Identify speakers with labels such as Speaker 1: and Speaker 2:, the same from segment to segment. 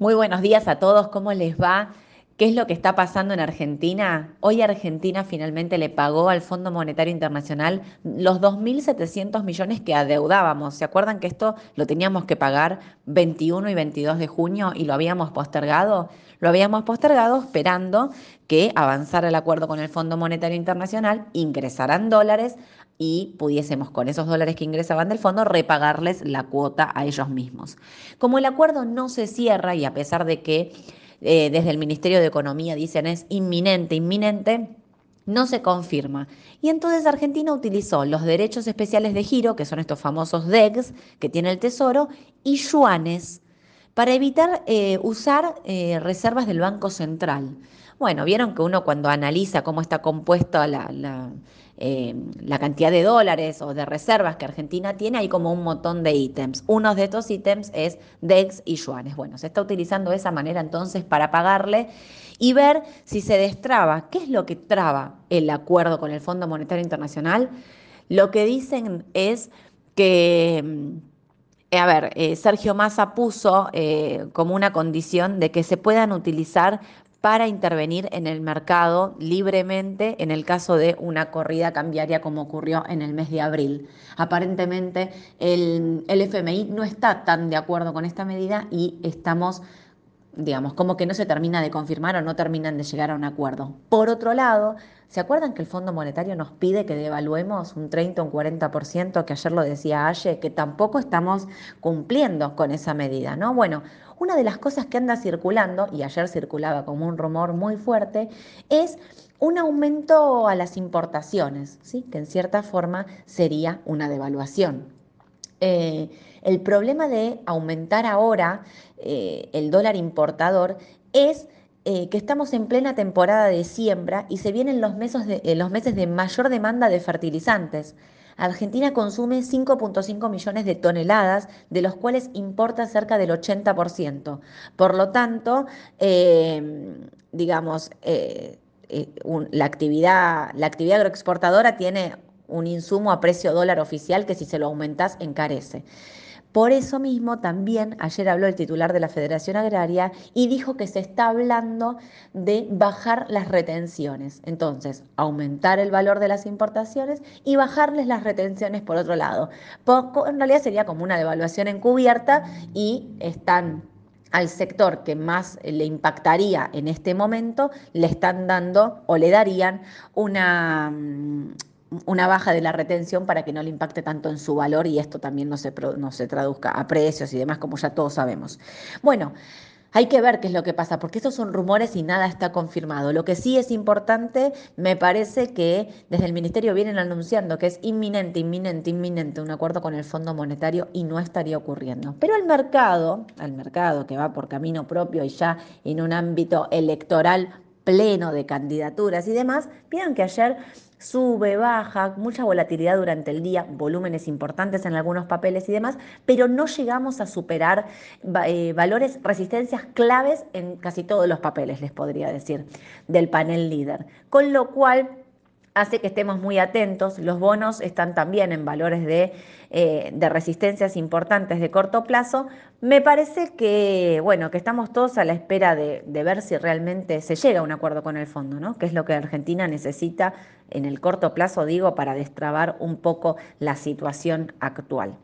Speaker 1: Muy buenos días a todos, ¿cómo les va? ¿Qué es lo que está pasando en Argentina? Hoy Argentina finalmente le pagó al Fondo Monetario Internacional los 2.700 millones que adeudábamos. ¿Se acuerdan que esto lo teníamos que pagar 21 y 22 de junio y lo habíamos postergado? Lo habíamos postergado esperando que avanzara el acuerdo con el Fondo Monetario Internacional, ingresaran dólares y pudiésemos con esos dólares que ingresaban del fondo repagarles la cuota a ellos mismos. Como el acuerdo no se cierra y a pesar de que eh, desde el Ministerio de Economía dicen es inminente, inminente, no se confirma. Y entonces Argentina utilizó los derechos especiales de giro, que son estos famosos DEGs que tiene el Tesoro, y yuanes, para evitar eh, usar eh, reservas del Banco Central. Bueno, vieron que uno cuando analiza cómo está compuesta la, eh, la, cantidad de dólares o de reservas que Argentina tiene, hay como un montón de ítems. Uno de estos ítems es DEX y yuanes. Bueno, se está utilizando de esa manera entonces para pagarle y ver si se destraba. ¿Qué es lo que traba el acuerdo con el Fondo Monetario Internacional? Lo que dicen es que mm, a ver, eh, Sergio Massa puso eh, como una condición de que se puedan utilizar para intervenir en el mercado libremente en el caso de una corrida cambiaria como ocurrió en el mes de abril. Aparentemente el, el FMI no está tan de acuerdo con esta medida y estamos digamos, como que no se termina de confirmar o no terminan de llegar a un acuerdo. Por otro lado, ¿se acuerdan que el Fondo Monetario nos pide que devaluemos un 30 o un 40%, que ayer lo decía Aye, que tampoco estamos cumpliendo con esa medida, ¿no? Bueno, una de las cosas que anda circulando, y ayer circulaba como un rumor muy fuerte, es un aumento a las importaciones, ¿sí? que en cierta forma sería una devaluación. Eh, el problema de aumentar ahora eh, el dólar importador es eh, que estamos en plena temporada de siembra y se vienen los meses de, los meses de mayor demanda de fertilizantes. Argentina consume 5.5 millones de toneladas, de los cuales importa cerca del 80%. Por lo tanto, digamos, la, actividad, la actividad agroexportadora tiene un insumo a precio dólar oficial que si se lo aumentas encarece. Por eso mismo también ayer habló el titular de la Federación Agraria y dijo que se está hablando de bajar las retenciones. Entonces, aumentar el valor de las importaciones y bajarles las retenciones por otro lado. en realidad sería como una devaluación encubierta y están al sector que más le impactaría en este momento, le están dando o le darían una, mm, una baja de la retención para que no le impacte tanto en su valor y esto también no se, no se traduzca a precios y demás, como ya todos sabemos. Bueno. Hay que ver qué es lo que pasa, porque estos son rumores y nada está confirmado. Lo que sí es importante, me parece que desde el Ministerio vienen anunciando que es inminente, inminente, inminente un acuerdo con el Fondo Monetario y no estaría ocurriendo. Pero el mercado, al mercado que va por camino propio y ya en un ámbito electoral pleno de candidaturas y demás, vieron que ayer sube, baja, mucha volatilidad durante el día, volúmenes importantes en algunos papeles y demás, pero no llegamos a superar eh, valores, resistencias claves en casi todos los papeles, les podría decir, del panel líder. Con lo cual hace que estemos muy atentos. Los bonos están también en valores de, eh, de, resistencias importantes de corto plazo. Me parece que, bueno, que estamos todos a la espera de, de, ver si realmente se llega a un acuerdo con el fondo, ¿no? Que es lo que Argentina necesita en el corto plazo, digo, para destrabar un poco la situación actual.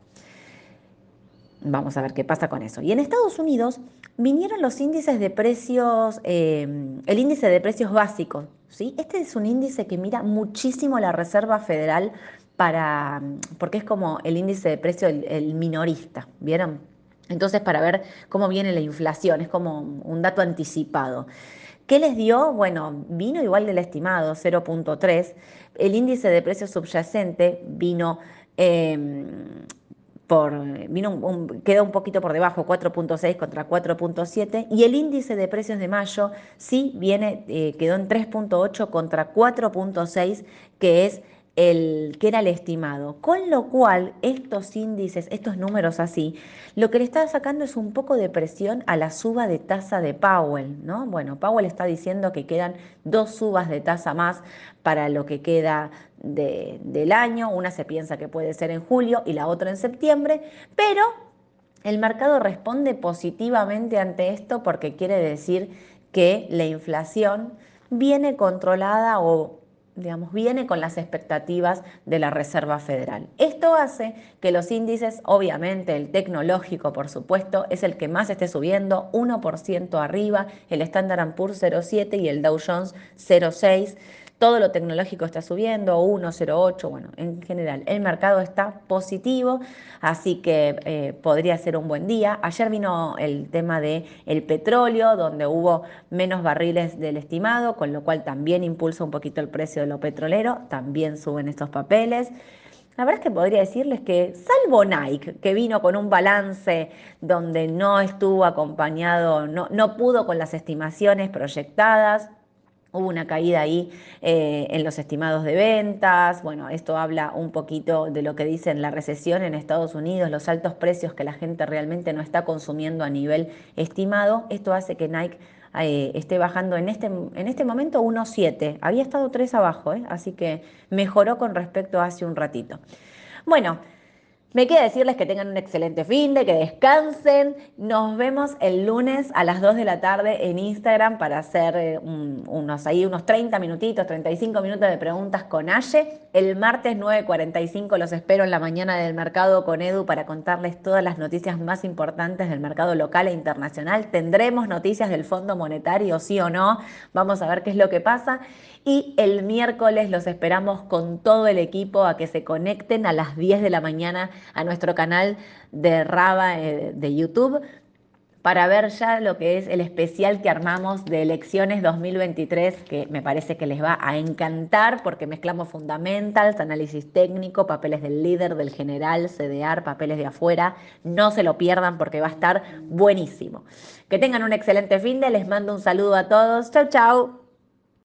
Speaker 1: Vamos a ver qué pasa con eso. Y en Estados Unidos vinieron los índices de precios, eh, el índice de precios básicos. ¿Sí? Este es un índice que mira muchísimo la Reserva Federal para, porque es como el índice de precio el, minorista, ¿vieron? Entonces, para ver cómo viene la inflación, es como un dato anticipado. ¿Qué les dio? Bueno, vino igual del estimado, 0.3. El índice de precios subyacente vino em, vino quedó un poquito por debajo, 4.6 contra 4.7, y el índice de precios de mayo sí viene, eh, quedó en 3.8 contra 4.6, que es el que era el estimado. Con lo cual, estos índices, estos números así, lo que le está sacando es un poco de presión a la suba de tasa de Powell, ¿no? Bueno, Powell está diciendo que quedan dos subas de tasa más para lo que queda del año. Una se piensa que puede ser en julio y la otra en septiembre, pero El mercado responde positivamente ante esto porque quiere decir que la inflación viene controlada o digamos, viene con las expectativas de la Reserva Federal. Esto hace que los índices, obviamente el tecnológico, por supuesto, es el que más esté subiendo, 1% arriba, el Standard Poor's 0,7 y el Dow Jones 0,6 todo lo tecnológico está subiendo, 1,08, bueno, en general el mercado está positivo, así que eh, podría ser un buen día. Ayer vino el tema del el petróleo, donde hubo menos barriles del estimado, con lo cual también impulsa un poquito el precio de lo petrolero, también suben estos papeles. La verdad es que podría decirles que, salvo Nike, que vino con un balance donde no estuvo acompañado, no, no pudo con las estimaciones proyectadas, Hubo una caída ahí eh, en los estimados de ventas. Bueno, esto habla un poquito de lo que dicen la recesión en Estados Unidos, los altos precios que la gente realmente no está consumiendo a nivel estimado. Esto hace que Nike eh, esté bajando en este, en este momento 1,7. Había estado 3 abajo, ¿eh? así que mejoró con respecto a hace un ratito. Bueno, me queda decirles que tengan un excelente fin de, que descansen. Nos vemos el lunes a las 2 de la tarde en Instagram para hacer eh, unos, ahí, unos 30 minutitos, 35 minutos de preguntas con Aye. El martes 9.45 los espero en la mañana del mercado con Edu para contarles todas las noticias más importantes del mercado local e internacional. Tendremos noticias del Fondo Monetario, sí o no. Vamos a ver qué es lo que pasa. Y el miércoles los esperamos con todo el equipo a que se conecten a las 10 de la mañana a nuestro canal de Raba eh, de YouTube para ver ya lo que es el especial que armamos de elecciones 2023, que me parece que les va a encantar porque mezclamos fundamentals, análisis técnico, papeles del líder, del general, CDR, papeles de afuera. No se lo pierdan porque va a estar buenísimo. Que tengan un excelente fin de, les mando un saludo a todos. Chau, chau.